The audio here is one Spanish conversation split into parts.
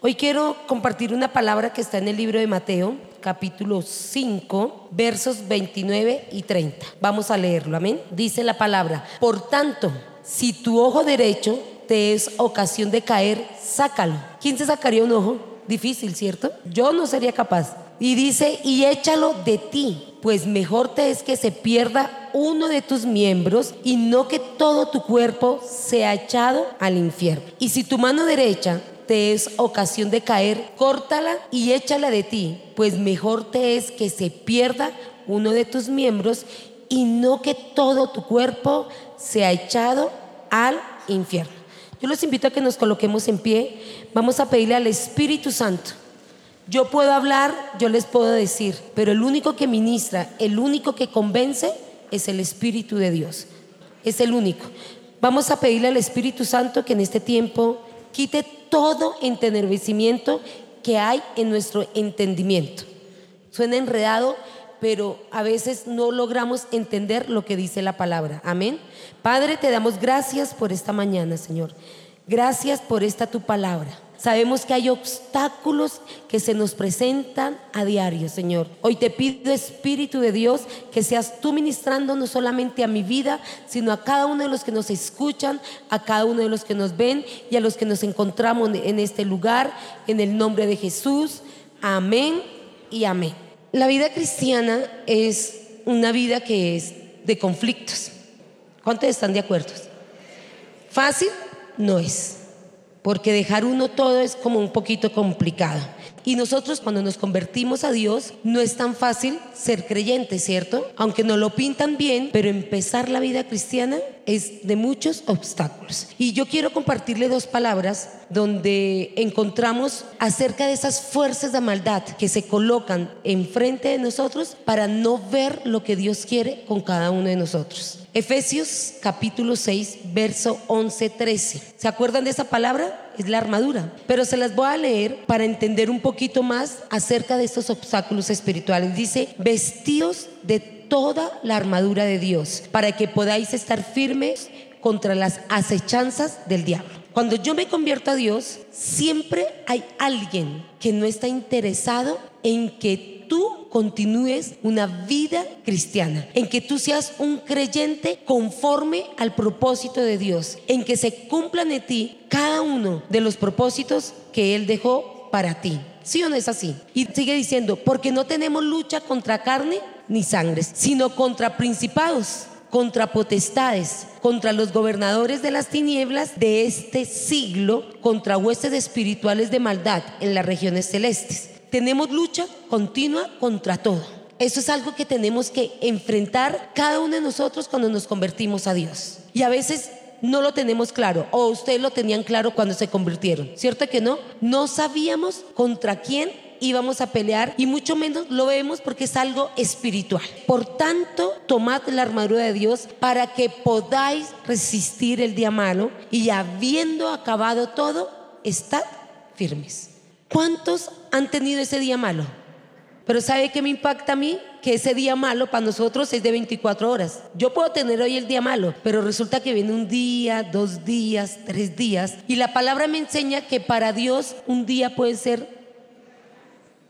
Hoy quiero compartir una palabra que está en el libro de Mateo, capítulo 5, versos 29 y 30. Vamos a leerlo, amén. Dice la palabra, por tanto, si tu ojo derecho te es ocasión de caer, sácalo. ¿Quién se sacaría un ojo? Difícil, ¿cierto? Yo no sería capaz. Y dice, y échalo de ti, pues mejor te es que se pierda uno de tus miembros y no que todo tu cuerpo sea echado al infierno. Y si tu mano derecha te es ocasión de caer, córtala y échala de ti, pues mejor te es que se pierda uno de tus miembros y no que todo tu cuerpo sea echado al infierno. Yo los invito a que nos coloquemos en pie. Vamos a pedirle al Espíritu Santo. Yo puedo hablar, yo les puedo decir, pero el único que ministra, el único que convence es el Espíritu de Dios. Es el único. Vamos a pedirle al Espíritu Santo que en este tiempo quite todo entenebrecimiento que hay en nuestro entendimiento. Suena enredado, pero a veces no logramos entender lo que dice la palabra. Amén. Padre, te damos gracias por esta mañana, Señor. Gracias por esta tu palabra. Sabemos que hay obstáculos que se nos presentan a diario, Señor. Hoy te pido, Espíritu de Dios, que seas tú ministrando no solamente a mi vida, sino a cada uno de los que nos escuchan, a cada uno de los que nos ven y a los que nos encontramos en este lugar, en el nombre de Jesús. Amén y amén. La vida cristiana es una vida que es de conflictos. ¿Cuántos están de acuerdo? Fácil no es porque dejar uno todo es como un poquito complicado. Y nosotros cuando nos convertimos a Dios no es tan fácil ser creyente, ¿cierto? Aunque nos lo pintan bien, pero empezar la vida cristiana es de muchos obstáculos. Y yo quiero compartirle dos palabras donde encontramos acerca de esas fuerzas de maldad que se colocan enfrente de nosotros para no ver lo que Dios quiere con cada uno de nosotros. Efesios capítulo 6, verso 11, 13. ¿Se acuerdan de esa palabra? Es la armadura. Pero se las voy a leer para entender un poquito más acerca de estos obstáculos espirituales. Dice, vestidos de toda la armadura de Dios, para que podáis estar firmes contra las acechanzas del diablo. Cuando yo me convierto a Dios, siempre hay alguien que no está interesado en que tú continúes una vida cristiana, en que tú seas un creyente conforme al propósito de Dios, en que se cumplan en ti cada uno de los propósitos que Él dejó para ti. ¿Sí o no es así? Y sigue diciendo, porque no tenemos lucha contra carne ni sangre, sino contra principados contra potestades, contra los gobernadores de las tinieblas de este siglo, contra huestes espirituales de maldad en las regiones celestes tenemos lucha continua contra todo. Eso es algo que tenemos que enfrentar cada uno de nosotros cuando nos convertimos a Dios. Y a veces no lo tenemos claro, o ustedes lo tenían claro cuando se convirtieron, ¿cierto que no? No sabíamos contra quién íbamos a pelear y mucho menos lo vemos porque es algo espiritual. Por tanto, tomad la armadura de Dios para que podáis resistir el día malo y habiendo acabado todo, estad firmes. ¿Cuántos han tenido ese día malo? Pero ¿sabe qué me impacta a mí? Que ese día malo para nosotros es de 24 horas. Yo puedo tener hoy el día malo, pero resulta que viene un día, dos días, tres días. Y la palabra me enseña que para Dios un día puede ser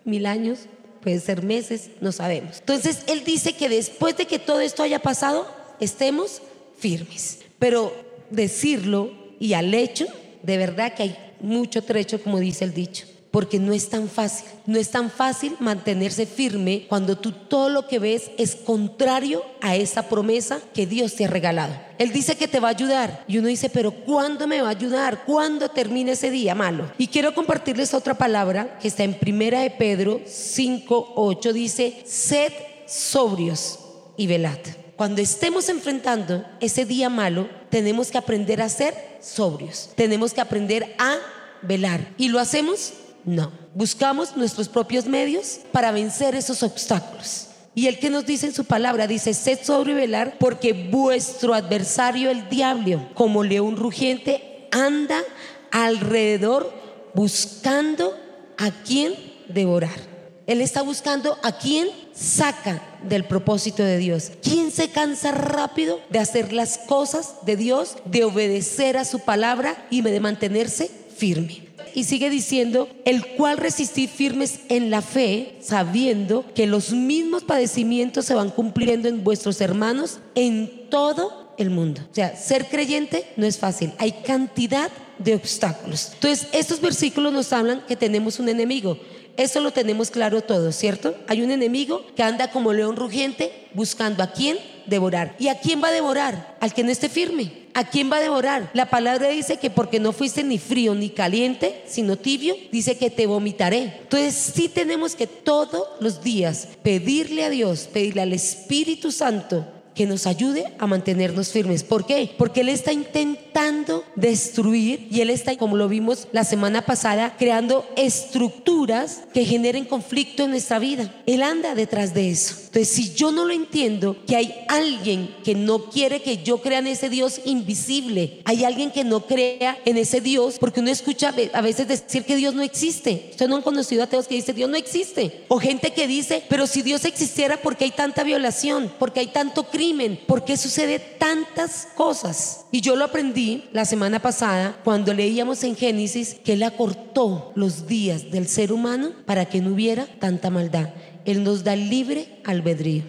mil años, puede ser meses, no sabemos. Entonces Él dice que después de que todo esto haya pasado, estemos firmes. Pero decirlo y al hecho, de verdad que hay mucho trecho, como dice el dicho porque no es tan fácil. No es tan fácil mantenerse firme cuando tú todo lo que ves es contrario a esa promesa que Dios te ha regalado. Él dice que te va a ayudar y uno dice, pero ¿cuándo me va a ayudar? ¿Cuándo termine ese día malo? Y quiero compartirles otra palabra que está en Primera de Pedro 5, 8, dice, sed sobrios y velad. Cuando estemos enfrentando ese día malo, tenemos que aprender a ser sobrios. Tenemos que aprender a velar. ¿Y lo hacemos? No, buscamos nuestros propios medios para vencer esos obstáculos. Y el que nos dice en su palabra, dice, sed sobre velar porque vuestro adversario el diablo, como león rugiente, anda alrededor buscando a quien devorar. Él está buscando a quien saca del propósito de Dios. ¿Quién se cansa rápido de hacer las cosas de Dios, de obedecer a su palabra y de mantenerse firme? Y sigue diciendo, el cual resistid firmes en la fe, sabiendo que los mismos padecimientos se van cumpliendo en vuestros hermanos en todo el mundo. O sea, ser creyente no es fácil. Hay cantidad de obstáculos. Entonces, estos versículos nos hablan que tenemos un enemigo. Eso lo tenemos claro todos, ¿cierto? Hay un enemigo que anda como león rugiente buscando a quién devorar. ¿Y a quién va a devorar? Al que no esté firme. ¿A quién va a devorar? La palabra dice que porque no fuiste ni frío ni caliente, sino tibio, dice que te vomitaré. Entonces sí tenemos que todos los días pedirle a Dios, pedirle al Espíritu Santo que nos ayude a mantenernos firmes. ¿Por qué? Porque Él está intentando destruir y Él está, como lo vimos la semana pasada, creando estructuras que generen conflicto en nuestra vida. Él anda detrás de eso. Entonces, si yo no lo entiendo, que hay alguien que no quiere que yo crea en ese Dios invisible, hay alguien que no crea en ese Dios, porque uno escucha a veces decir que Dios no existe. Ustedes no han conocido a ateos que dicen Dios no existe. O gente que dice, pero si Dios existiera, ¿por qué hay tanta violación? ¿Por qué hay tanto crimen? ¿Por qué sucede tantas cosas? Y yo lo aprendí la semana pasada cuando leíamos en Génesis que Él acortó los días del ser humano para que no hubiera tanta maldad. Él nos da libre albedrío.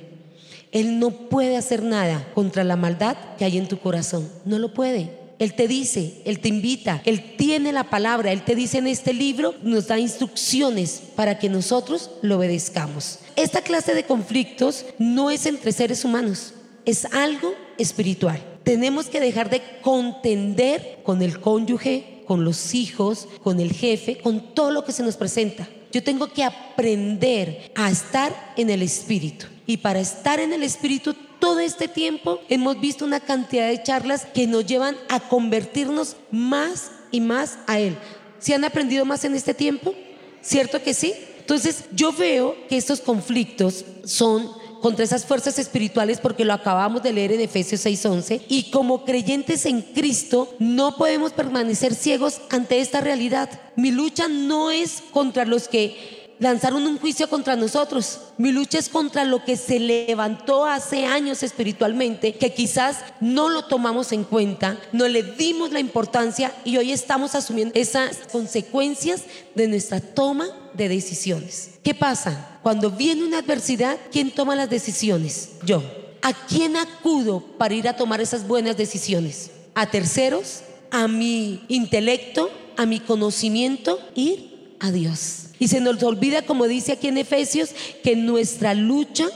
Él no puede hacer nada contra la maldad que hay en tu corazón. No lo puede. Él te dice, Él te invita, Él tiene la palabra, Él te dice en este libro, nos da instrucciones para que nosotros lo obedezcamos. Esta clase de conflictos no es entre seres humanos es algo espiritual. Tenemos que dejar de contender con el cónyuge, con los hijos, con el jefe, con todo lo que se nos presenta. Yo tengo que aprender a estar en el espíritu. Y para estar en el espíritu todo este tiempo hemos visto una cantidad de charlas que nos llevan a convertirnos más y más a Él. ¿Se han aprendido más en este tiempo? ¿Cierto que sí? Entonces yo veo que estos conflictos son contra esas fuerzas espirituales porque lo acabamos de leer en Efesios 6:11 y como creyentes en Cristo no podemos permanecer ciegos ante esta realidad. Mi lucha no es contra los que lanzaron un juicio contra nosotros. Mi lucha es contra lo que se levantó hace años espiritualmente, que quizás no lo tomamos en cuenta, no le dimos la importancia y hoy estamos asumiendo esas consecuencias de nuestra toma de decisiones. ¿Qué pasa? Cuando viene una adversidad, ¿quién toma las decisiones? Yo. ¿A quién acudo para ir a tomar esas buenas decisiones? ¿A terceros? ¿A mi intelecto? ¿A mi conocimiento? Ir a Dios. Y se nos olvida, como dice aquí en Efesios, que nuestra lucha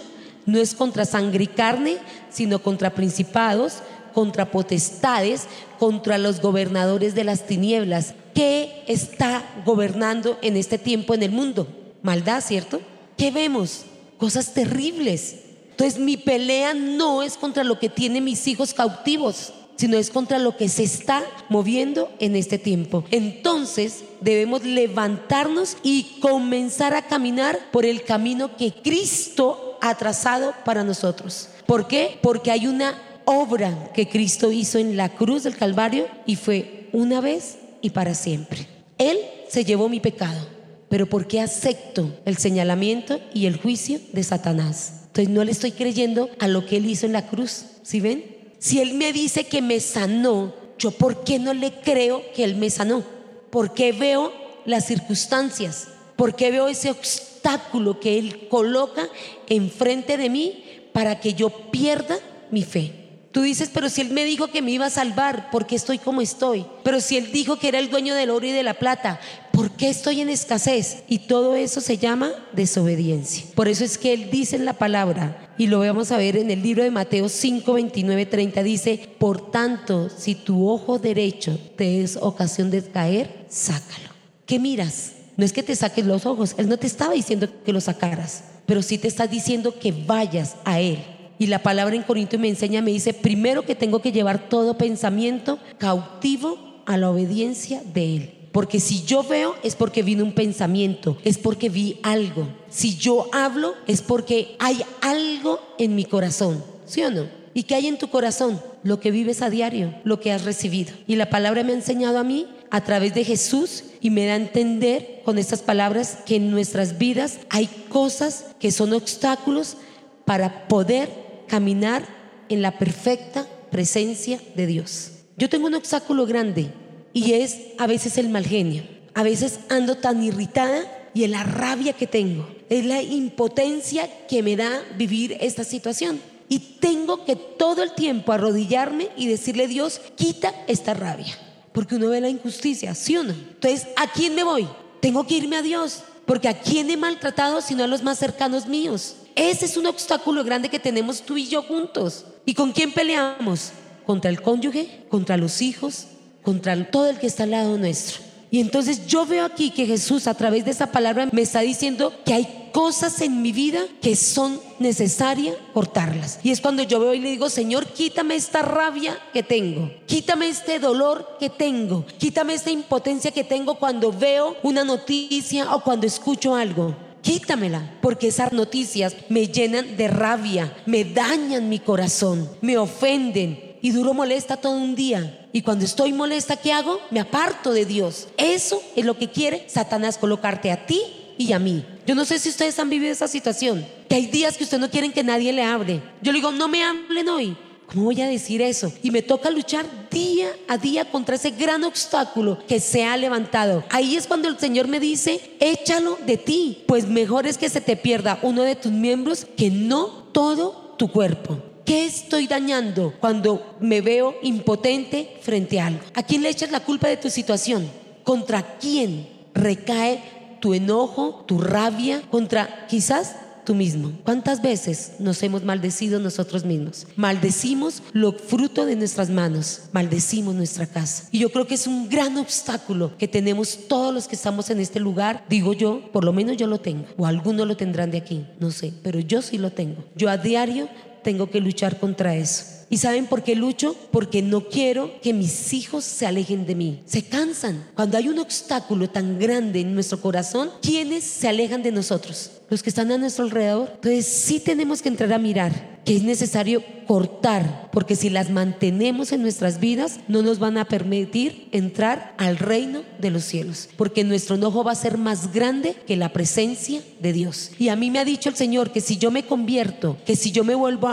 no es contra sangre y carne, sino contra principados, contra potestades, contra los gobernadores de las tinieblas. ¿Qué está gobernando en este tiempo en el mundo? Maldad, ¿cierto? ¿Qué vemos? Cosas terribles. Entonces mi pelea no es contra lo que tienen mis hijos cautivos sino es contra lo que se está moviendo en este tiempo. Entonces debemos levantarnos y comenzar a caminar por el camino que Cristo ha trazado para nosotros. ¿Por qué? Porque hay una obra que Cristo hizo en la cruz del Calvario y fue una vez y para siempre. Él se llevó mi pecado, pero ¿por qué acepto el señalamiento y el juicio de Satanás? Entonces no le estoy creyendo a lo que él hizo en la cruz. ¿Sí ven? Si Él me dice que me sanó, yo ¿por qué no le creo que Él me sanó? ¿Por qué veo las circunstancias? ¿Por qué veo ese obstáculo que Él coloca enfrente de mí para que yo pierda mi fe? Tú dices, pero si Él me dijo que me iba a salvar, ¿por qué estoy como estoy? Pero si Él dijo que era el dueño del oro y de la plata, ¿por qué estoy en escasez? Y todo eso se llama desobediencia. Por eso es que Él dice en la palabra, y lo vamos a ver en el libro de Mateo 5, 29, 30, dice, por tanto, si tu ojo derecho te es ocasión de caer, sácalo. ¿Qué miras? No es que te saques los ojos, Él no te estaba diciendo que lo sacaras, pero sí te está diciendo que vayas a Él y la palabra en Corinto me enseña, me dice, primero que tengo que llevar todo pensamiento cautivo a la obediencia de Él. Porque si yo veo es porque vino un pensamiento, es porque vi algo. Si yo hablo es porque hay algo en mi corazón, ¿sí o no? ¿Y qué hay en tu corazón? Lo que vives a diario, lo que has recibido. Y la palabra me ha enseñado a mí a través de Jesús y me da a entender con estas palabras que en nuestras vidas hay cosas que son obstáculos para poder caminar en la perfecta presencia de Dios. Yo tengo un obstáculo grande y es a veces el mal genio. a veces ando tan irritada y es la rabia que tengo, es la impotencia que me da vivir esta situación. Y tengo que todo el tiempo arrodillarme y decirle, Dios, quita esta rabia. Porque uno ve la injusticia, ¿sí o no? Entonces, ¿a quién me voy? Tengo que irme a Dios. Porque ¿a quién he maltratado sino a los más cercanos míos? Ese es un obstáculo grande que tenemos tú y yo juntos. ¿Y con quién peleamos? Contra el cónyuge, contra los hijos, contra todo el que está al lado nuestro. Y entonces yo veo aquí que Jesús a través de esa palabra me está diciendo que hay cosas en mi vida que son necesarias cortarlas. Y es cuando yo veo y le digo, Señor, quítame esta rabia que tengo, quítame este dolor que tengo, quítame esta impotencia que tengo cuando veo una noticia o cuando escucho algo. Quítamela, porque esas noticias me llenan de rabia, me dañan mi corazón, me ofenden y duro molesta todo un día. Y cuando estoy molesta, ¿qué hago? Me aparto de Dios. Eso es lo que quiere Satanás, colocarte a ti y a mí. Yo no sé si ustedes han vivido esa situación, que hay días que ustedes no quieren que nadie le hable. Yo le digo, no me hablen hoy. ¿Cómo voy a decir eso? Y me toca luchar día a día contra ese gran obstáculo que se ha levantado. Ahí es cuando el Señor me dice, échalo de ti, pues mejor es que se te pierda uno de tus miembros que no todo tu cuerpo. ¿Qué estoy dañando cuando me veo impotente frente a algo? ¿A quién le echas la culpa de tu situación? ¿Contra quién recae tu enojo, tu rabia? ¿Contra quizás tú mismo. ¿Cuántas veces nos hemos maldecido nosotros mismos? Maldecimos lo fruto de nuestras manos, maldecimos nuestra casa. Y yo creo que es un gran obstáculo que tenemos todos los que estamos en este lugar. Digo yo, por lo menos yo lo tengo, o algunos lo tendrán de aquí, no sé, pero yo sí lo tengo. Yo a diario tengo que luchar contra eso. ¿Y saben por qué lucho? Porque no quiero que mis hijos se alejen de mí. Se cansan. Cuando hay un obstáculo tan grande en nuestro corazón, ¿quiénes se alejan de nosotros? Los que están a nuestro alrededor. Entonces sí tenemos que entrar a mirar que es necesario cortar, porque si las mantenemos en nuestras vidas, no nos van a permitir entrar al reino de los cielos, porque nuestro enojo va a ser más grande que la presencia de Dios. Y a mí me ha dicho el Señor que si yo me convierto, que si yo me vuelvo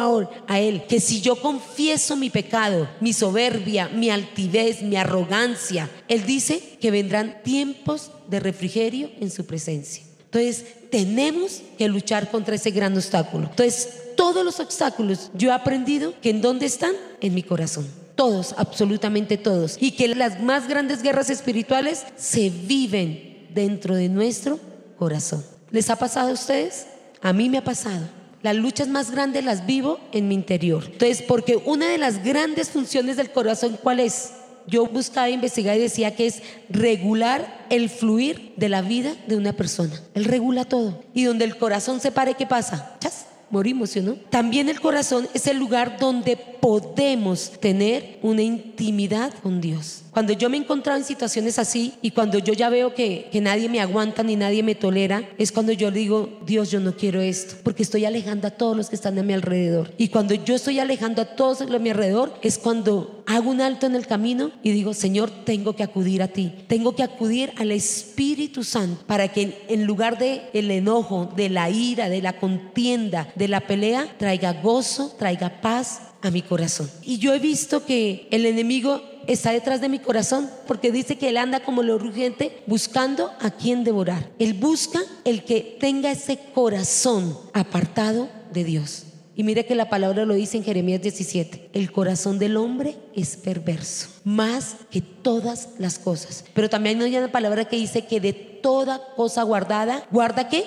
a, Él, que si yo confieso mi pecado, mi soberbia, mi altivez, mi arrogancia, Él dice que vendrán tiempos de refrigerio en su presencia. Entonces, tenemos que luchar contra ese gran obstáculo. Entonces, todos los obstáculos, yo he aprendido que en dónde están, en mi corazón. Todos, absolutamente todos. Y que las más grandes guerras espirituales se viven dentro de nuestro corazón. ¿Les ha pasado a ustedes? A mí me ha pasado. Las luchas más grandes las vivo en mi interior. Entonces, porque una de las grandes funciones del corazón, ¿cuál es? Yo buscaba investigar y decía que es regular el fluir de la vida de una persona. Él regula todo. Y donde el corazón se pare, ¿qué pasa? ¡Chas! Morimos, ¿sí no? También el corazón es el lugar donde podemos tener una intimidad con Dios. Cuando yo me he encontrado en situaciones así y cuando yo ya veo que, que nadie me aguanta ni nadie me tolera, es cuando yo digo, Dios, yo no quiero esto, porque estoy alejando a todos los que están a mi alrededor. Y cuando yo estoy alejando a todos a mi alrededor, es cuando hago un alto en el camino y digo, Señor, tengo que acudir a ti, tengo que acudir al Espíritu Santo para que en lugar de el enojo, de la ira, de la contienda, de la pelea, traiga gozo, traiga paz a mi corazón. Y yo he visto que el enemigo está detrás de mi corazón, porque dice que él anda como lo urgente buscando a quien devorar. Él busca el que tenga ese corazón apartado de Dios. Y mire que la palabra lo dice en Jeremías 17, el corazón del hombre es perverso, más que todas las cosas. Pero también hay una palabra que dice que de toda cosa guardada, ¿guarda qué?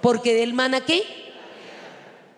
Porque del mana qué?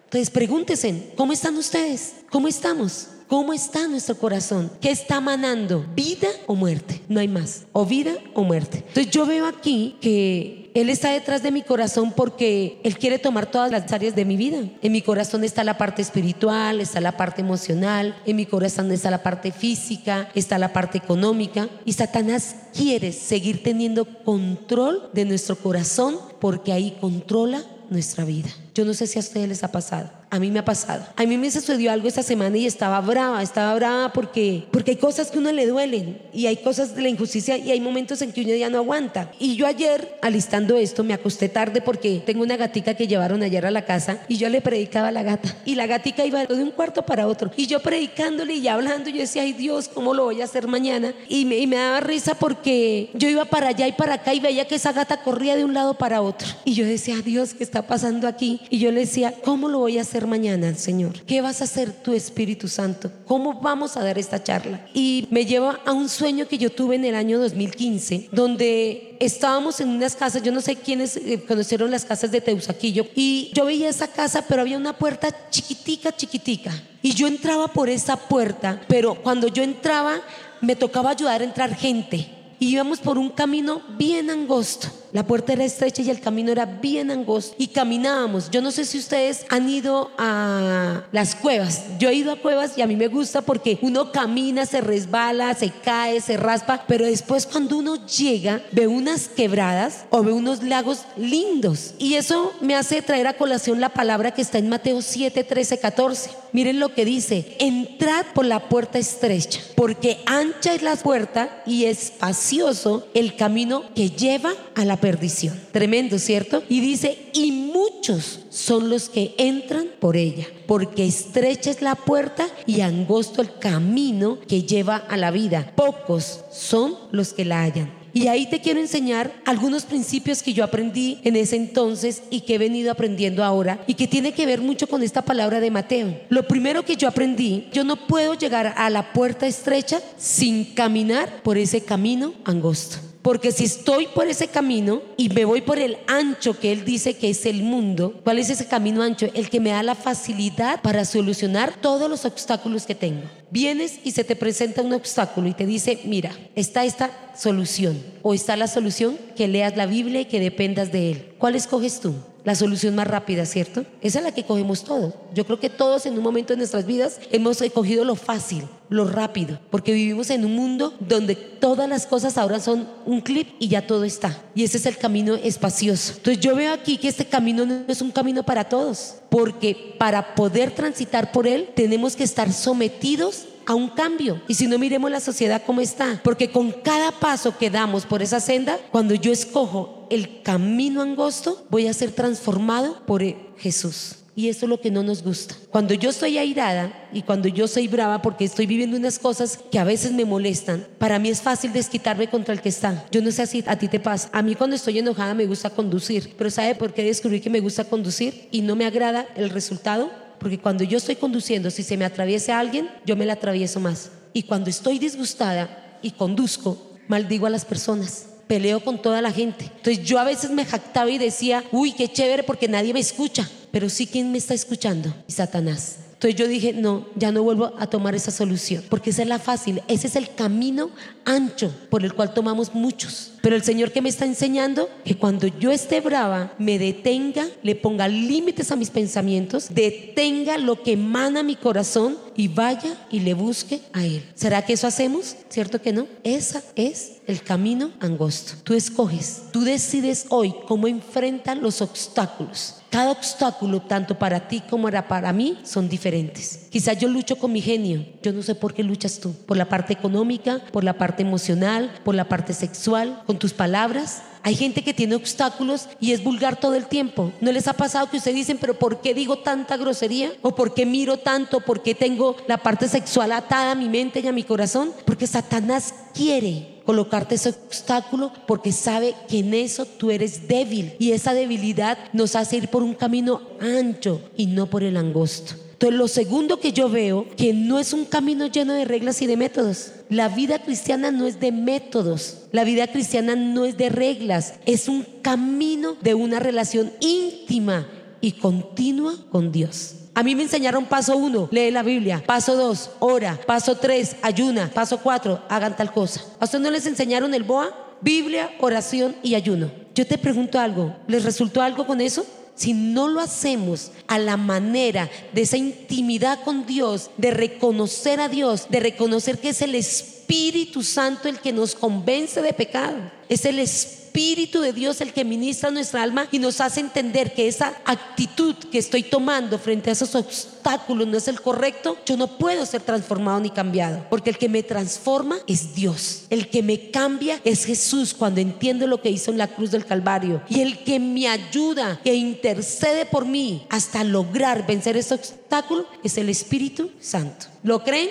Entonces pregúntese, ¿cómo están ustedes? ¿Cómo estamos? ¿Cómo está nuestro corazón? ¿Qué está manando? ¿Vida o muerte? No hay más. O vida o muerte. Entonces yo veo aquí que Él está detrás de mi corazón porque Él quiere tomar todas las áreas de mi vida. En mi corazón está la parte espiritual, está la parte emocional, en mi corazón está la parte física, está la parte económica. Y Satanás quiere seguir teniendo control de nuestro corazón porque ahí controla nuestra vida. Yo no sé si a ustedes les ha pasado. A mí me ha pasado. A mí me sucedió algo esta semana y estaba brava, estaba brava porque, porque hay cosas que a uno le duelen y hay cosas de la injusticia y hay momentos en que uno ya no aguanta. Y yo ayer, alistando esto, me acosté tarde porque tengo una gatica que llevaron ayer a la casa y yo le predicaba a la gata y la gatica iba de un cuarto para otro y yo predicándole y hablando, yo decía, ay Dios, ¿cómo lo voy a hacer mañana? Y me, y me daba risa porque yo iba para allá y para acá y veía que esa gata corría de un lado para otro. Y yo decía, Dios, ¿qué está pasando aquí? Y yo le decía, ¿cómo lo voy a hacer? Mañana, Señor? ¿Qué vas a hacer tu Espíritu Santo? ¿Cómo vamos a dar esta charla? Y me lleva a un sueño que yo tuve en el año 2015, donde estábamos en unas casas, yo no sé quiénes eh, conocieron las casas de Teusaquillo, y yo veía esa casa, pero había una puerta chiquitica, chiquitica. Y yo entraba por esa puerta, pero cuando yo entraba, me tocaba ayudar a entrar gente. Y íbamos por un camino bien angosto. La puerta era estrecha y el camino era bien angosto y caminábamos. Yo no sé si ustedes han ido a las cuevas. Yo he ido a cuevas y a mí me gusta porque uno camina, se resbala, se cae, se raspa, pero después cuando uno llega ve unas quebradas o ve unos lagos lindos. Y eso me hace traer a colación la palabra que está en Mateo 7, 13, 14. Miren lo que dice, entrad por la puerta estrecha, porque ancha es la puerta y espacioso el camino que lleva a la perdición. Tremendo, ¿cierto? Y dice, y muchos son los que entran por ella, porque estrecha es la puerta y angosto el camino que lleva a la vida. Pocos son los que la hallan. Y ahí te quiero enseñar algunos principios que yo aprendí en ese entonces y que he venido aprendiendo ahora y que tiene que ver mucho con esta palabra de Mateo. Lo primero que yo aprendí, yo no puedo llegar a la puerta estrecha sin caminar por ese camino angosto. Porque si estoy por ese camino y me voy por el ancho que Él dice que es el mundo, ¿cuál es ese camino ancho? El que me da la facilidad para solucionar todos los obstáculos que tengo. Vienes y se te presenta un obstáculo y te dice, mira, está esta solución o está la solución que leas la Biblia y que dependas de Él. ¿Cuál escoges tú? La solución más rápida, ¿cierto? Esa es la que cogemos todos. Yo creo que todos en un momento de nuestras vidas hemos escogido lo fácil, lo rápido, porque vivimos en un mundo donde todas las cosas ahora son un clip y ya todo está. Y ese es el camino espacioso. Entonces yo veo aquí que este camino no es un camino para todos, porque para poder transitar por él tenemos que estar sometidos a un cambio. Y si no miremos la sociedad como está, porque con cada paso que damos por esa senda, cuando yo escojo el camino angosto, voy a ser transformado por Jesús. Y eso es lo que no nos gusta. Cuando yo estoy airada y cuando yo soy brava porque estoy viviendo unas cosas que a veces me molestan, para mí es fácil desquitarme contra el que está. Yo no sé si a ti te pasa. A mí cuando estoy enojada me gusta conducir, pero ¿sabe por qué descubrí que me gusta conducir y no me agrada el resultado? Porque cuando yo estoy conduciendo, si se me atraviesa alguien, yo me la atravieso más. Y cuando estoy disgustada y conduzco, maldigo a las personas. Peleo con toda la gente. Entonces yo a veces me jactaba y decía, uy, qué chévere porque nadie me escucha. Pero sí, ¿quién me está escuchando? Y Satanás. Entonces yo dije, no, ya no vuelvo a tomar esa solución, porque esa es la fácil, ese es el camino ancho por el cual tomamos muchos. Pero el Señor que me está enseñando que cuando yo esté brava, me detenga, le ponga límites a mis pensamientos, detenga lo que emana mi corazón y vaya y le busque a Él. ¿Será que eso hacemos? ¿Cierto que no? Esa es el camino angosto. Tú escoges, tú decides hoy cómo enfrentan los obstáculos. Cada obstáculo, tanto para ti como para mí, son diferentes. Quizás yo lucho con mi genio. Yo no sé por qué luchas tú. Por la parte económica, por la parte emocional, por la parte sexual, con tus palabras. Hay gente que tiene obstáculos y es vulgar todo el tiempo. ¿No les ha pasado que ustedes dicen, pero ¿por qué digo tanta grosería? ¿O por qué miro tanto? ¿Por qué tengo la parte sexual atada a mi mente y a mi corazón? Porque Satanás quiere colocarte ese obstáculo porque sabe que en eso tú eres débil y esa debilidad nos hace ir por un camino ancho y no por el angosto. Entonces, lo segundo que yo veo, que no es un camino lleno de reglas y de métodos. La vida cristiana no es de métodos. La vida cristiana no es de reglas. Es un camino de una relación íntima y continua con Dios. A mí me enseñaron paso uno, lee la Biblia. Paso dos, ora. Paso tres, ayuna. Paso cuatro, hagan tal cosa. ¿A ustedes no les enseñaron el BOA? Biblia, oración y ayuno. Yo te pregunto algo, ¿les resultó algo con eso? Si no lo hacemos a la manera de esa intimidad con Dios, de reconocer a Dios, de reconocer que es el Espíritu Santo el que nos convence de pecado, es el Espíritu Espíritu de Dios el que ministra nuestra alma y nos hace entender que esa actitud que estoy tomando frente a esos obstáculos no es el correcto, yo no puedo ser transformado ni cambiado. Porque el que me transforma es Dios. El que me cambia es Jesús cuando entiendo lo que hizo en la cruz del Calvario. Y el que me ayuda, que intercede por mí hasta lograr vencer ese obstáculo es el Espíritu Santo. ¿Lo creen?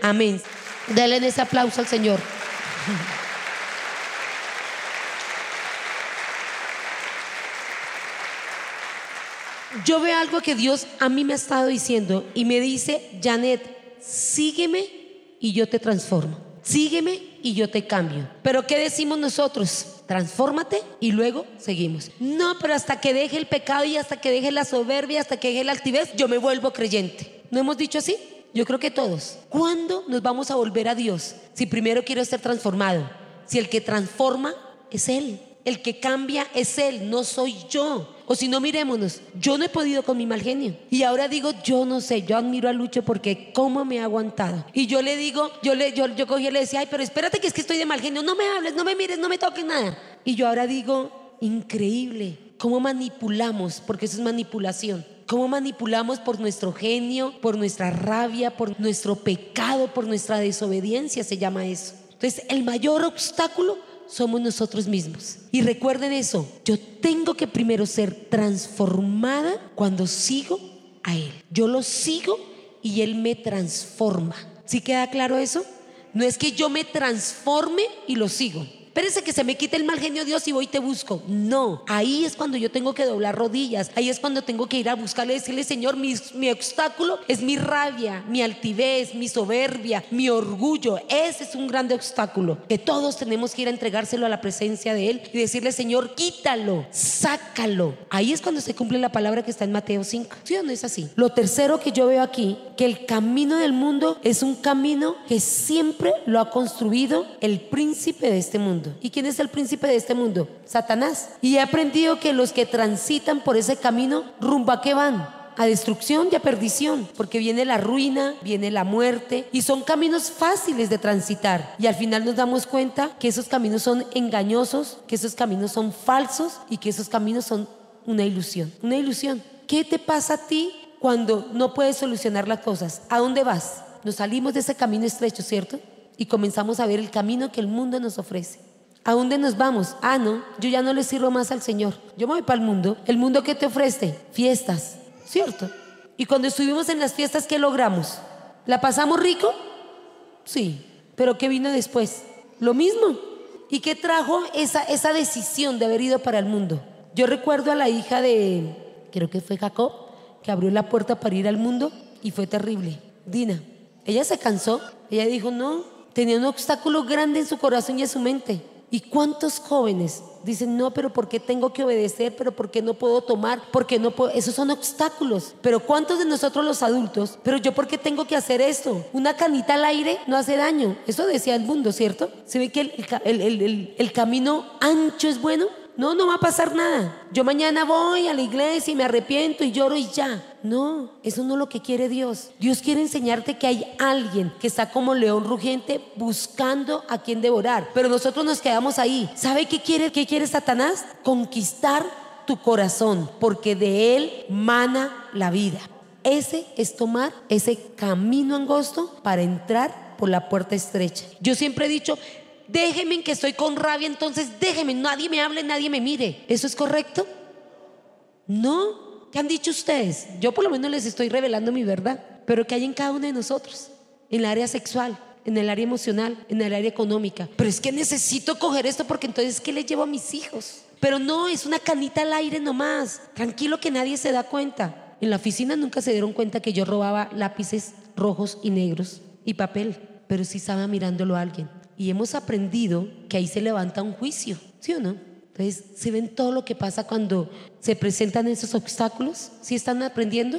Amén. Denle ese aplauso al Señor. Yo veo algo que Dios a mí me ha estado diciendo y me dice, Janet, sígueme y yo te transformo. Sígueme y yo te cambio. Pero ¿qué decimos nosotros? Transfórmate y luego seguimos. No, pero hasta que deje el pecado y hasta que deje la soberbia, hasta que deje la altivez, yo me vuelvo creyente. ¿No hemos dicho así? Yo creo que todos. ¿Cuándo nos vamos a volver a Dios? Si primero quiero ser transformado. Si el que transforma es Él. El que cambia es Él, no soy yo. O si no, mirémonos, yo no he podido con mi mal genio. Y ahora digo, yo no sé, yo admiro a Lucho porque cómo me ha aguantado. Y yo le digo, yo, le, yo, yo cogí y le decía, ay, pero espérate que es que estoy de mal genio, no me hables, no me mires, no me toques nada. Y yo ahora digo, increíble, cómo manipulamos, porque eso es manipulación. Cómo manipulamos por nuestro genio, por nuestra rabia, por nuestro pecado, por nuestra desobediencia, se llama eso. Entonces, el mayor obstáculo somos nosotros mismos. Y recuerden eso, yo tengo que primero ser transformada cuando sigo a Él. Yo lo sigo y Él me transforma. ¿Sí queda claro eso? No es que yo me transforme y lo sigo espérese que se me quite el mal genio Dios y voy y te busco. No, ahí es cuando yo tengo que doblar rodillas, ahí es cuando tengo que ir a buscarle y decirle, Señor, mi, mi obstáculo es mi rabia, mi altivez, mi soberbia, mi orgullo. Ese es un grande obstáculo que todos tenemos que ir a entregárselo a la presencia de Él y decirle, Señor, quítalo, sácalo. Ahí es cuando se cumple la palabra que está en Mateo 5. ¿Sí o no es así? Lo tercero que yo veo aquí, que el camino del mundo es un camino que siempre lo ha construido el príncipe de este mundo. ¿Y quién es el príncipe de este mundo? Satanás. Y he aprendido que los que transitan por ese camino, rumbo a qué van? a destrucción y a perdición, porque viene la ruina, viene la muerte, y son caminos fáciles de transitar. Y al final nos damos cuenta que esos caminos son engañosos, que esos caminos son falsos y que esos caminos son una ilusión. Una ilusión. ¿Qué te pasa a ti cuando no puedes solucionar las cosas? ¿A dónde vas? Nos salimos de ese camino estrecho, ¿cierto? Y comenzamos a ver el camino que el mundo nos ofrece. ¿A dónde nos vamos? Ah, no, yo ya no le sirvo más al Señor. Yo me voy para el mundo. ¿El mundo que te ofrece? Fiestas, ¿cierto? Y cuando estuvimos en las fiestas, ¿qué logramos? ¿La pasamos rico? Sí, pero ¿qué vino después? Lo mismo. ¿Y qué trajo esa, esa decisión de haber ido para el mundo? Yo recuerdo a la hija de, creo que fue Jacob, que abrió la puerta para ir al mundo y fue terrible. Dina, ella se cansó, ella dijo, no, tenía un obstáculo grande en su corazón y en su mente. ¿Y cuántos jóvenes dicen, no, pero ¿por qué tengo que obedecer? ¿Pero por qué no puedo tomar? ¿Por qué no puedo? Esos son obstáculos. Pero ¿cuántos de nosotros los adultos? Pero yo ¿por qué tengo que hacer esto? Una canita al aire no hace daño. Eso decía el mundo, ¿cierto? Se ve que el, el camino ancho es bueno. No, no va a pasar nada. Yo mañana voy a la iglesia y me arrepiento y lloro y ya. No, eso no es lo que quiere Dios. Dios quiere enseñarte que hay alguien que está como león rugiente buscando a quien devorar. Pero nosotros nos quedamos ahí. ¿Sabe qué quiere, qué quiere Satanás? Conquistar tu corazón, porque de él mana la vida. Ese es tomar ese camino angosto para entrar por la puerta estrecha. Yo siempre he dicho, déjenme que estoy con rabia, entonces déjenme, nadie me hable, nadie me mire. ¿Eso es correcto? No. ¿Qué han dicho ustedes? Yo por lo menos les estoy revelando mi verdad, pero que hay en cada uno de nosotros, en el área sexual, en el área emocional, en el área económica. Pero es que necesito coger esto porque entonces ¿qué le llevo a mis hijos? Pero no, es una canita al aire nomás. Tranquilo que nadie se da cuenta. En la oficina nunca se dieron cuenta que yo robaba lápices rojos y negros y papel, pero sí estaba mirándolo a alguien y hemos aprendido que ahí se levanta un juicio, ¿sí o no? Entonces, ¿se ven todo lo que pasa cuando se presentan esos obstáculos? ¿Sí están aprendiendo?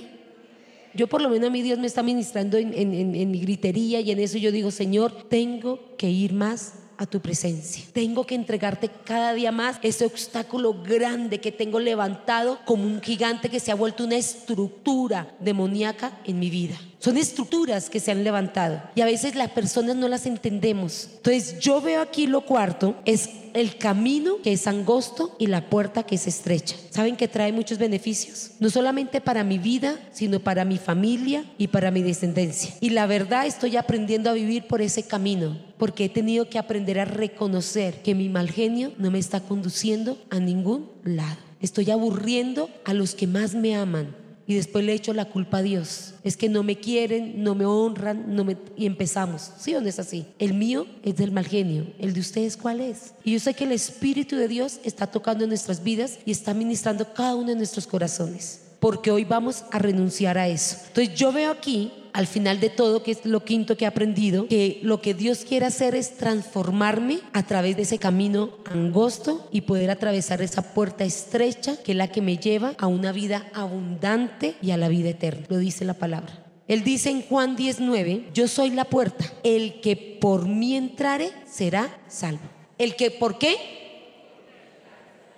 Yo por lo menos a mí Dios me está ministrando en, en mi gritería y en eso yo digo, Señor, tengo que ir más a tu presencia. Tengo que entregarte cada día más ese obstáculo grande que tengo levantado como un gigante que se ha vuelto una estructura demoníaca en mi vida. Son estructuras que se han levantado y a veces las personas no las entendemos. Entonces yo veo aquí lo cuarto es el camino que es angosto y la puerta que es estrecha. ¿Saben que trae muchos beneficios? No solamente para mi vida, sino para mi familia y para mi descendencia. Y la verdad estoy aprendiendo a vivir por ese camino, porque he tenido que aprender a reconocer que mi mal genio no me está conduciendo a ningún lado. Estoy aburriendo a los que más me aman, y después le echo la culpa a Dios. Es que no me quieren, no me honran, no me... y empezamos. ¿Sí o no es así? El mío es del mal genio. ¿El de ustedes cuál es? Y yo sé que el Espíritu de Dios está tocando nuestras vidas y está ministrando cada uno de nuestros corazones. Porque hoy vamos a renunciar a eso. Entonces yo veo aquí al final de todo, que es lo quinto que he aprendido, que lo que Dios quiere hacer es transformarme a través de ese camino angosto y poder atravesar esa puerta estrecha que es la que me lleva a una vida abundante y a la vida eterna. Lo dice la palabra. Él dice en Juan 19, yo soy la puerta, el que por mí entrare será salvo. El que, ¿por qué?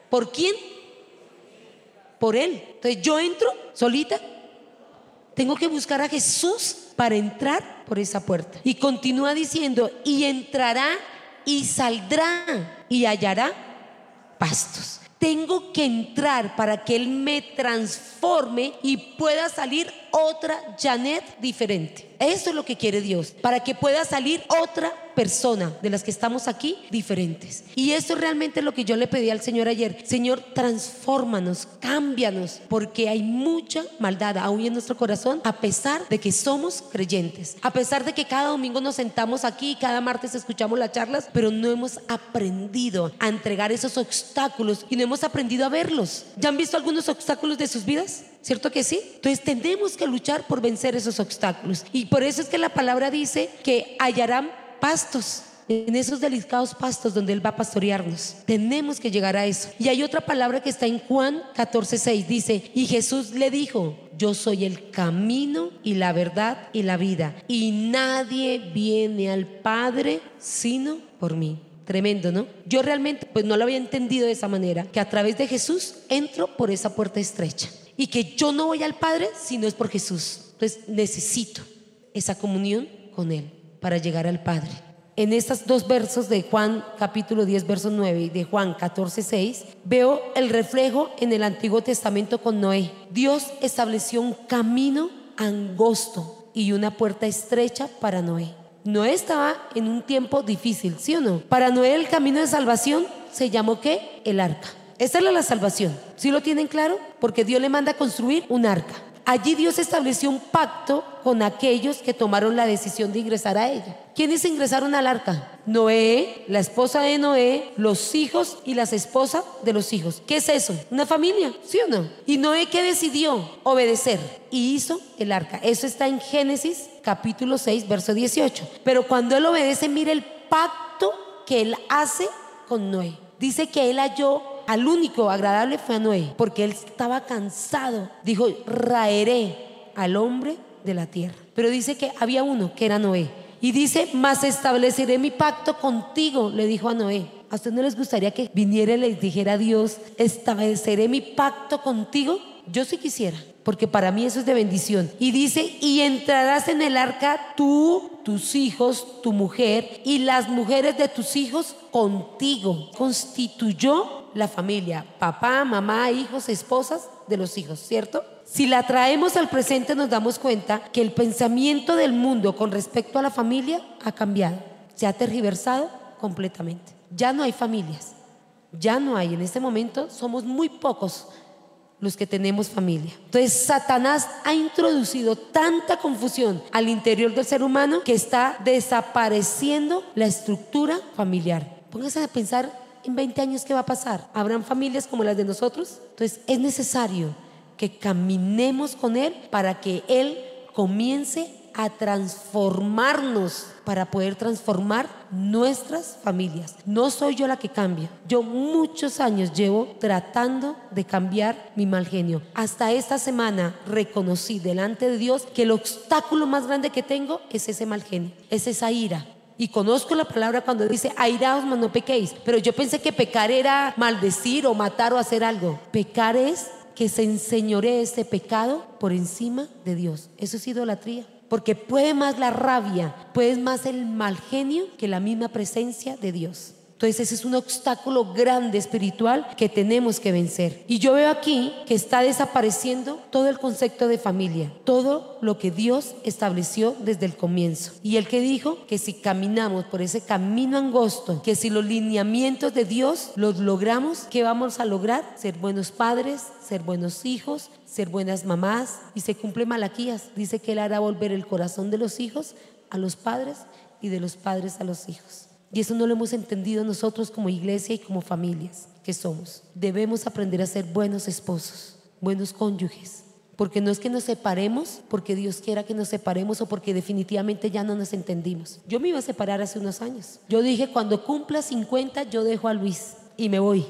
¿Por quién? Por él. Entonces yo entro solita tengo que buscar a Jesús para entrar por esa puerta. Y continúa diciendo, y entrará y saldrá y hallará pastos. Tengo que entrar para que Él me transforme y pueda salir otra Janet diferente. Eso es lo que quiere Dios, para que pueda salir otra persona de las que estamos aquí diferentes. Y eso realmente es lo que yo le pedí al Señor ayer. Señor, transfórmanos, cámbianos, porque hay mucha maldad aún en nuestro corazón, a pesar de que somos creyentes, a pesar de que cada domingo nos sentamos aquí y cada martes escuchamos las charlas, pero no hemos aprendido a entregar esos obstáculos y no hemos aprendido a verlos. ¿Ya han visto algunos obstáculos de sus vidas? ¿Cierto que sí? Entonces tenemos que luchar por vencer esos obstáculos. Y por eso es que la palabra dice que hallarán pastos en esos delicados pastos donde Él va a pastorearnos. Tenemos que llegar a eso. Y hay otra palabra que está en Juan 14:6. Dice, y Jesús le dijo, yo soy el camino y la verdad y la vida. Y nadie viene al Padre sino por mí. Tremendo, ¿no? Yo realmente pues no lo había entendido de esa manera, que a través de Jesús entro por esa puerta estrecha y que yo no voy al Padre si no es por Jesús. Entonces necesito esa comunión con Él para llegar al Padre. En estos dos versos de Juan capítulo 10, verso 9 y de Juan 14, 6, veo el reflejo en el Antiguo Testamento con Noé. Dios estableció un camino angosto y una puerta estrecha para Noé. Noé estaba en un tiempo difícil, ¿sí o no? Para Noé el camino de salvación se llamó ¿qué? El arca. Esa es la salvación. ¿Sí lo tienen claro? Porque Dios le manda construir un arca. Allí Dios estableció un pacto con aquellos que tomaron la decisión de ingresar a ella. ¿Quiénes ingresaron al arca? Noé, la esposa de Noé, los hijos y las esposas de los hijos. ¿Qué es eso? Una familia, ¿sí o no? Y Noé que decidió obedecer y hizo el arca. Eso está en Génesis capítulo 6, verso 18. Pero cuando él obedece, mire el pacto que él hace con Noé. Dice que él halló al único agradable fue a Noé, porque él estaba cansado. Dijo, raeré al hombre de la tierra. Pero dice que había uno que era Noé. Y dice, mas estableceré mi pacto contigo, le dijo a Noé. ¿A usted no les gustaría que viniera y les dijera a Dios, estableceré mi pacto contigo? Yo sí quisiera, porque para mí eso es de bendición. Y dice, y entrarás en el arca tú, tus hijos, tu mujer y las mujeres de tus hijos contigo. Constituyó la familia, papá, mamá, hijos, esposas de los hijos, ¿cierto? Si la traemos al presente nos damos cuenta que el pensamiento del mundo con respecto a la familia ha cambiado, se ha tergiversado completamente. Ya no hay familias, ya no hay. En este momento somos muy pocos los que tenemos familia. Entonces Satanás ha introducido tanta confusión al interior del ser humano que está desapareciendo la estructura familiar. Póngase a pensar en 20 años qué va a pasar. ¿Habrán familias como las de nosotros? Entonces es necesario que caminemos con Él para que Él comience a transformarnos para poder transformar nuestras familias. No soy yo la que cambia. Yo muchos años llevo tratando de cambiar mi mal genio. Hasta esta semana reconocí delante de Dios que el obstáculo más grande que tengo es ese mal genio, es esa ira. Y conozco la palabra cuando dice, airaos, mas no pequéis. Pero yo pensé que pecar era maldecir o matar o hacer algo. Pecar es que se enseñoree este pecado por encima de Dios. Eso es idolatría. Porque puede más la rabia, puede más el mal genio que la misma presencia de Dios. Entonces ese es un obstáculo grande espiritual que tenemos que vencer. Y yo veo aquí que está desapareciendo todo el concepto de familia, todo lo que Dios estableció desde el comienzo. Y el que dijo que si caminamos por ese camino angosto, que si los lineamientos de Dios los logramos, ¿qué vamos a lograr? Ser buenos padres, ser buenos hijos, ser buenas mamás. Y se cumple Malaquías, dice que Él hará volver el corazón de los hijos a los padres y de los padres a los hijos. Y eso no lo hemos entendido nosotros como iglesia y como familias que somos. Debemos aprender a ser buenos esposos, buenos cónyuges. Porque no es que nos separemos porque Dios quiera que nos separemos o porque definitivamente ya no nos entendimos. Yo me iba a separar hace unos años. Yo dije, cuando cumpla 50 yo dejo a Luis y me voy.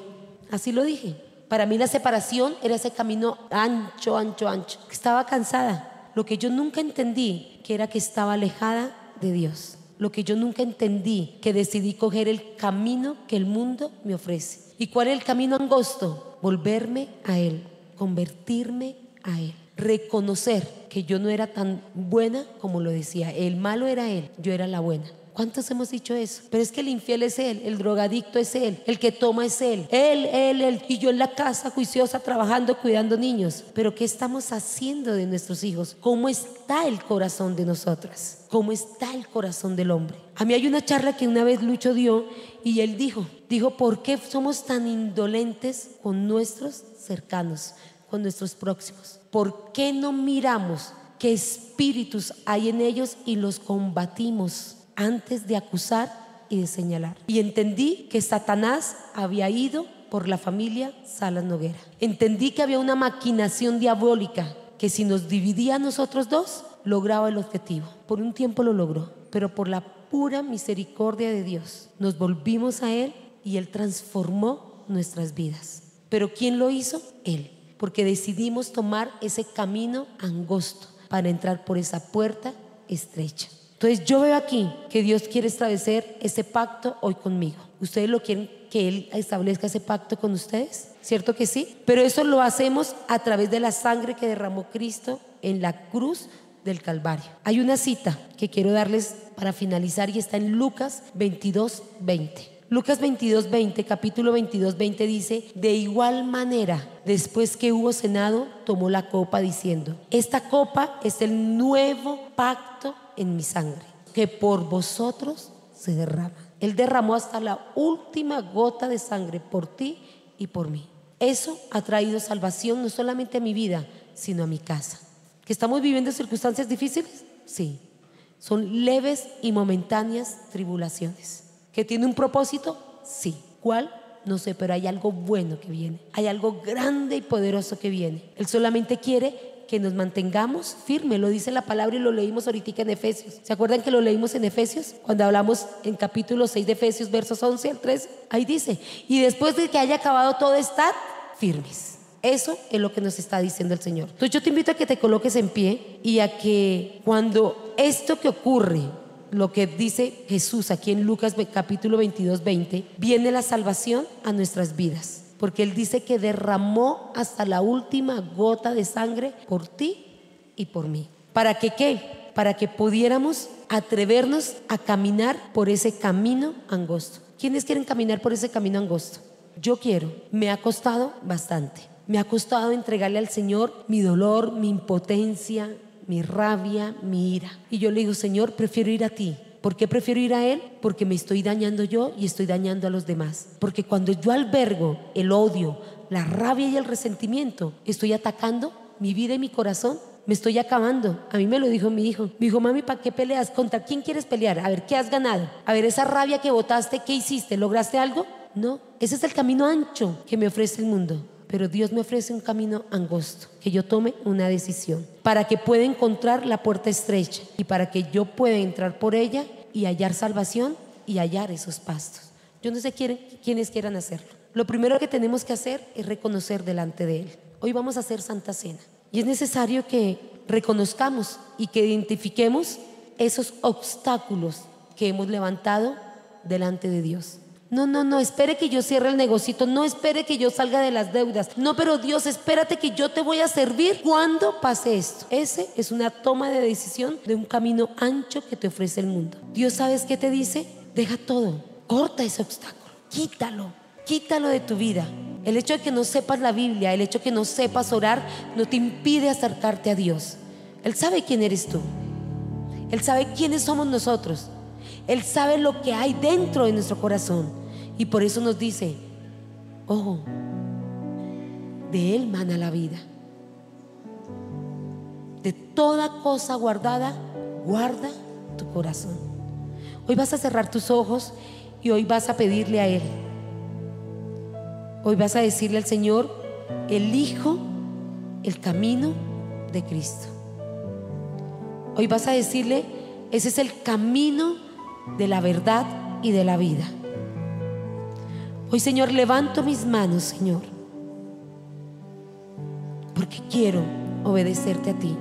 Así lo dije. Para mí la separación era ese camino ancho, ancho, ancho. Estaba cansada. Lo que yo nunca entendí, que era que estaba alejada de Dios lo que yo nunca entendí, que decidí coger el camino que el mundo me ofrece. ¿Y cuál es el camino angosto? Volverme a Él, convertirme a Él, reconocer que yo no era tan buena como lo decía. El malo era Él, yo era la buena. ¿Cuántos hemos dicho eso? Pero es que el infiel es él, el drogadicto es él, el que toma es él, él, él, él, y yo en la casa juiciosa trabajando, cuidando niños. Pero ¿qué estamos haciendo de nuestros hijos? ¿Cómo está el corazón de nosotras? ¿Cómo está el corazón del hombre? A mí hay una charla que una vez Lucho dio y él dijo, dijo, ¿por qué somos tan indolentes con nuestros cercanos, con nuestros próximos? ¿Por qué no miramos qué espíritus hay en ellos y los combatimos? Antes de acusar y de señalar. Y entendí que Satanás había ido por la familia Salas Noguera. Entendí que había una maquinación diabólica que si nos dividía a nosotros dos, lograba el objetivo. Por un tiempo lo logró, pero por la pura misericordia de Dios nos volvimos a Él y Él transformó nuestras vidas. Pero ¿quién lo hizo? Él, porque decidimos tomar ese camino angosto para entrar por esa puerta estrecha. Entonces yo veo aquí que Dios quiere establecer ese pacto hoy conmigo. ¿Ustedes lo quieren que Él establezca ese pacto con ustedes? ¿Cierto que sí? Pero eso lo hacemos a través de la sangre que derramó Cristo en la cruz del Calvario. Hay una cita que quiero darles para finalizar y está en Lucas 22, 20. Lucas 22, 20, capítulo 22, 20 dice, de igual manera, después que hubo cenado, tomó la copa diciendo, esta copa es el nuevo pacto en mi sangre, que por vosotros se derrama. Él derramó hasta la última gota de sangre por ti y por mí. Eso ha traído salvación no solamente a mi vida, sino a mi casa. ¿Que estamos viviendo circunstancias difíciles? Sí. Son leves y momentáneas tribulaciones. ¿Que tiene un propósito? Sí. ¿Cuál? No sé, pero hay algo bueno que viene. Hay algo grande y poderoso que viene. Él solamente quiere que nos mantengamos firmes, lo dice la palabra y lo leímos ahorita en Efesios. ¿Se acuerdan que lo leímos en Efesios? Cuando hablamos en capítulo 6 de Efesios, versos 11 al 13, ahí dice, y después de que haya acabado todo, estad firmes. Eso es lo que nos está diciendo el Señor. Entonces yo te invito a que te coloques en pie y a que cuando esto que ocurre, lo que dice Jesús aquí en Lucas capítulo 22, 20, viene la salvación a nuestras vidas porque Él dice que derramó hasta la última gota de sangre por ti y por mí. ¿Para que qué? Para que pudiéramos atrevernos a caminar por ese camino angosto. ¿Quiénes quieren caminar por ese camino angosto? Yo quiero. Me ha costado bastante. Me ha costado entregarle al Señor mi dolor, mi impotencia, mi rabia, mi ira. Y yo le digo, Señor, prefiero ir a ti ¿Por qué prefiero ir a Él? Porque me estoy dañando yo y estoy dañando a los demás. Porque cuando yo albergo el odio, la rabia y el resentimiento, estoy atacando mi vida y mi corazón. Me estoy acabando. A mí me lo dijo mi hijo. Me dijo, mami, ¿para qué peleas? ¿Contra quién quieres pelear? A ver, ¿qué has ganado? A ver, esa rabia que votaste, ¿qué hiciste? ¿Lograste algo? No. Ese es el camino ancho que me ofrece el mundo pero Dios me ofrece un camino angosto, que yo tome una decisión, para que pueda encontrar la puerta estrecha y para que yo pueda entrar por ella y hallar salvación y hallar esos pastos. Yo no sé quiénes quieran hacerlo. Lo primero que tenemos que hacer es reconocer delante de Él. Hoy vamos a hacer Santa Cena y es necesario que reconozcamos y que identifiquemos esos obstáculos que hemos levantado delante de Dios. No, no, no, espere que yo cierre el negocito, no espere que yo salga de las deudas. No, pero Dios, espérate que yo te voy a servir cuando pase esto. Ese es una toma de decisión de un camino ancho que te ofrece el mundo. Dios, ¿sabes qué te dice? Deja todo, corta ese obstáculo. quítalo, quítalo de tu vida. El hecho de que no sepas la Biblia, el hecho de que no sepas orar, no te impide acercarte a Dios. Él sabe quién eres tú. Él sabe quiénes somos nosotros. Él sabe lo que hay dentro de nuestro corazón. Y por eso nos dice, ojo, de Él mana la vida. De toda cosa guardada, guarda tu corazón. Hoy vas a cerrar tus ojos y hoy vas a pedirle a Él. Hoy vas a decirle al Señor, elijo el camino de Cristo. Hoy vas a decirle, ese es el camino de la verdad y de la vida. Hoy, Señor, levanto mis manos, Señor, porque quiero obedecerte a ti.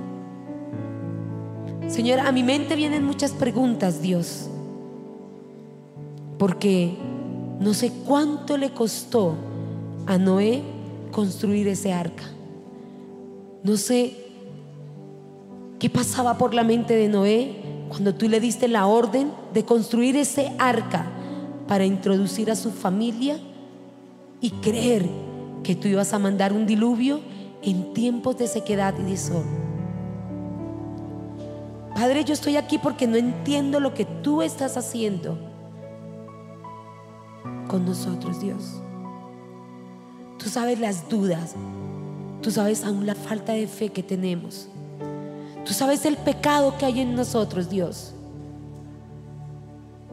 Señor, a mi mente vienen muchas preguntas, Dios, porque no sé cuánto le costó a Noé construir ese arca. No sé qué pasaba por la mente de Noé cuando tú le diste la orden de construir ese arca para introducir a su familia y creer que tú ibas a mandar un diluvio en tiempos de sequedad y de sol. Padre, yo estoy aquí porque no entiendo lo que tú estás haciendo con nosotros, Dios. Tú sabes las dudas. Tú sabes aún la falta de fe que tenemos. Tú sabes el pecado que hay en nosotros, Dios.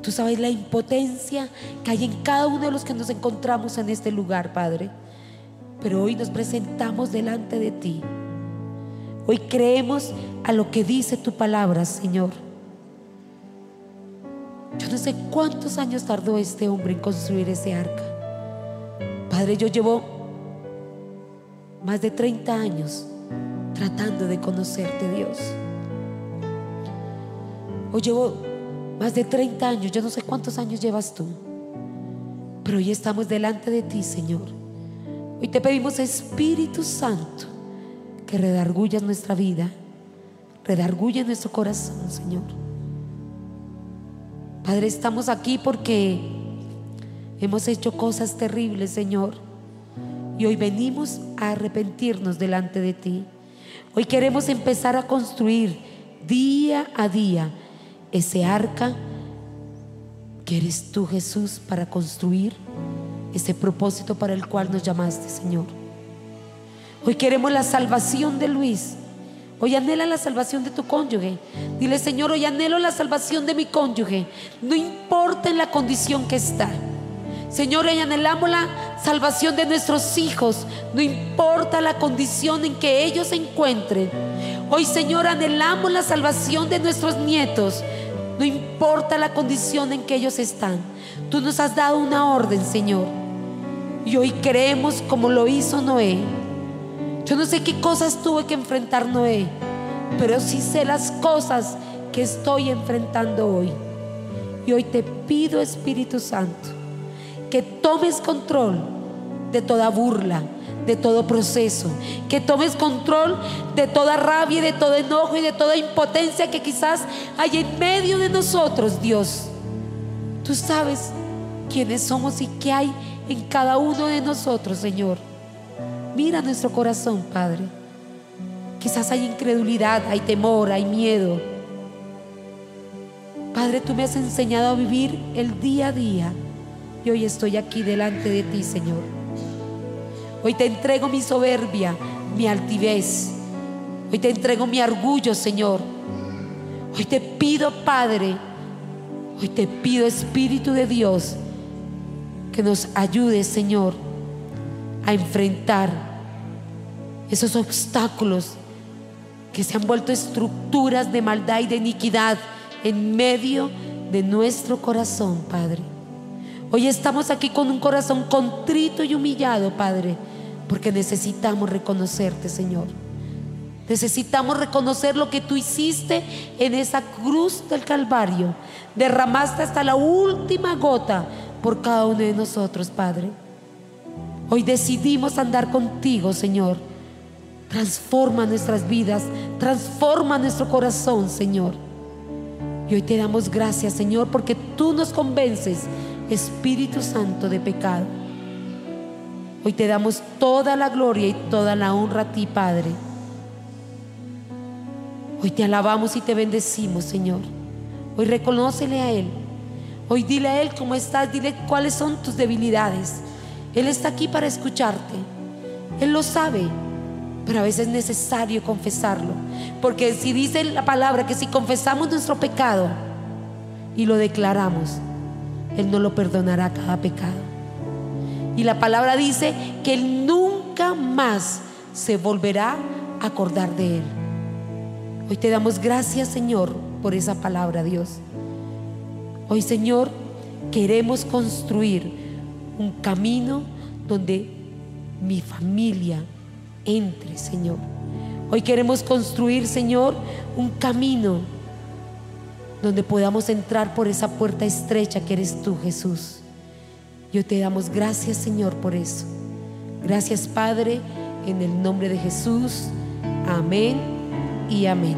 Tú sabes la impotencia que hay en cada uno de los que nos encontramos en este lugar, Padre. Pero hoy nos presentamos delante de ti. Hoy creemos a lo que dice tu palabra, Señor. Yo no sé cuántos años tardó este hombre en construir ese arca. Padre, yo llevo más de 30 años tratando de conocerte, Dios. Hoy llevo más de 30 años, yo no sé cuántos años llevas tú, pero hoy estamos delante de ti, Señor. Hoy te pedimos, Espíritu Santo, que redarguya nuestra vida, redarguya nuestro corazón, Señor. Padre, estamos aquí porque hemos hecho cosas terribles, Señor y hoy venimos a arrepentirnos delante de ti. Hoy queremos empezar a construir día a día ese arca que eres tú, Jesús, para construir ese propósito para el cual nos llamaste, Señor. Hoy queremos la salvación de Luis. Hoy anhela la salvación de tu cónyuge. Dile, Señor, hoy anhelo la salvación de mi cónyuge. No importa en la condición que está. Señor, hoy anhelamos la salvación de nuestros hijos, no importa la condición en que ellos se encuentren. Hoy, Señor, anhelamos la salvación de nuestros nietos, no importa la condición en que ellos están. Tú nos has dado una orden, Señor. Y hoy creemos como lo hizo Noé. Yo no sé qué cosas tuve que enfrentar Noé, pero sí sé las cosas que estoy enfrentando hoy. Y hoy te pido, Espíritu Santo, que tomes control de toda burla, de todo proceso, que tomes control de toda rabia de todo enojo y de toda impotencia que quizás hay en medio de nosotros, Dios. Tú sabes quiénes somos y qué hay en cada uno de nosotros, Señor. Mira nuestro corazón, Padre. Quizás hay incredulidad, hay temor, hay miedo. Padre, tú me has enseñado a vivir el día a día y hoy estoy aquí delante de ti, Señor. Hoy te entrego mi soberbia, mi altivez. Hoy te entrego mi orgullo, Señor. Hoy te pido, Padre, hoy te pido, Espíritu de Dios, que nos ayude, Señor, a enfrentar esos obstáculos que se han vuelto estructuras de maldad y de iniquidad en medio de nuestro corazón, Padre. Hoy estamos aquí con un corazón contrito y humillado, Padre, porque necesitamos reconocerte, Señor. Necesitamos reconocer lo que tú hiciste en esa cruz del Calvario. Derramaste hasta la última gota por cada uno de nosotros, Padre. Hoy decidimos andar contigo, Señor. Transforma nuestras vidas, transforma nuestro corazón, Señor. Y hoy te damos gracias, Señor, porque tú nos convences Espíritu Santo de pecado. Hoy te damos toda la gloria y toda la honra a ti, Padre. Hoy te alabamos y te bendecimos, Señor. Hoy reconócele a Él. Hoy dile a Él cómo estás, dile cuáles son tus debilidades. Él está aquí para escucharte. Él lo sabe, pero a veces es necesario confesarlo. Porque si dice la palabra que si confesamos nuestro pecado y lo declaramos, Él no lo perdonará cada pecado. Y la palabra dice que Él nunca más se volverá a acordar de Él. Hoy te damos gracias, Señor, por esa palabra, Dios. Hoy, Señor, queremos construir un camino donde mi familia entre, Señor. Hoy queremos construir, Señor, un camino donde podamos entrar por esa puerta estrecha que eres tú, Jesús. Yo te damos gracias, Señor, por eso. Gracias, Padre, en el nombre de Jesús. Amén y amén.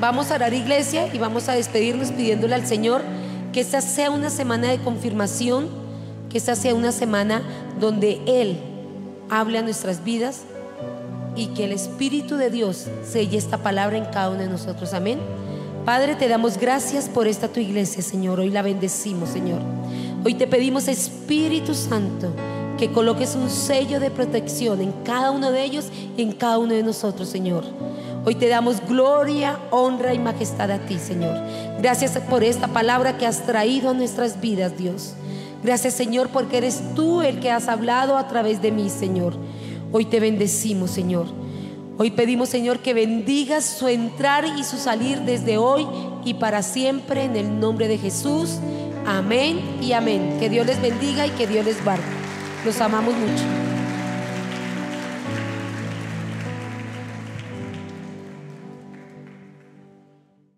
Vamos a orar iglesia y vamos a despedirnos pidiéndole al Señor que esta sea una semana de confirmación que esta sea una semana donde Él hable a nuestras vidas y que el Espíritu de Dios selle esta palabra en cada uno de nosotros. Amén. Padre, te damos gracias por esta tu iglesia, Señor. Hoy la bendecimos, Señor. Hoy te pedimos, Espíritu Santo, que coloques un sello de protección en cada uno de ellos y en cada uno de nosotros, Señor. Hoy te damos gloria, honra y majestad a ti, Señor. Gracias por esta palabra que has traído a nuestras vidas, Dios. Gracias Señor porque eres tú el que has hablado a través de mí, Señor. Hoy te bendecimos, Señor. Hoy pedimos, Señor, que bendigas su entrar y su salir desde hoy y para siempre en el nombre de Jesús. Amén y amén. Que Dios les bendiga y que Dios les guarde. Los amamos mucho.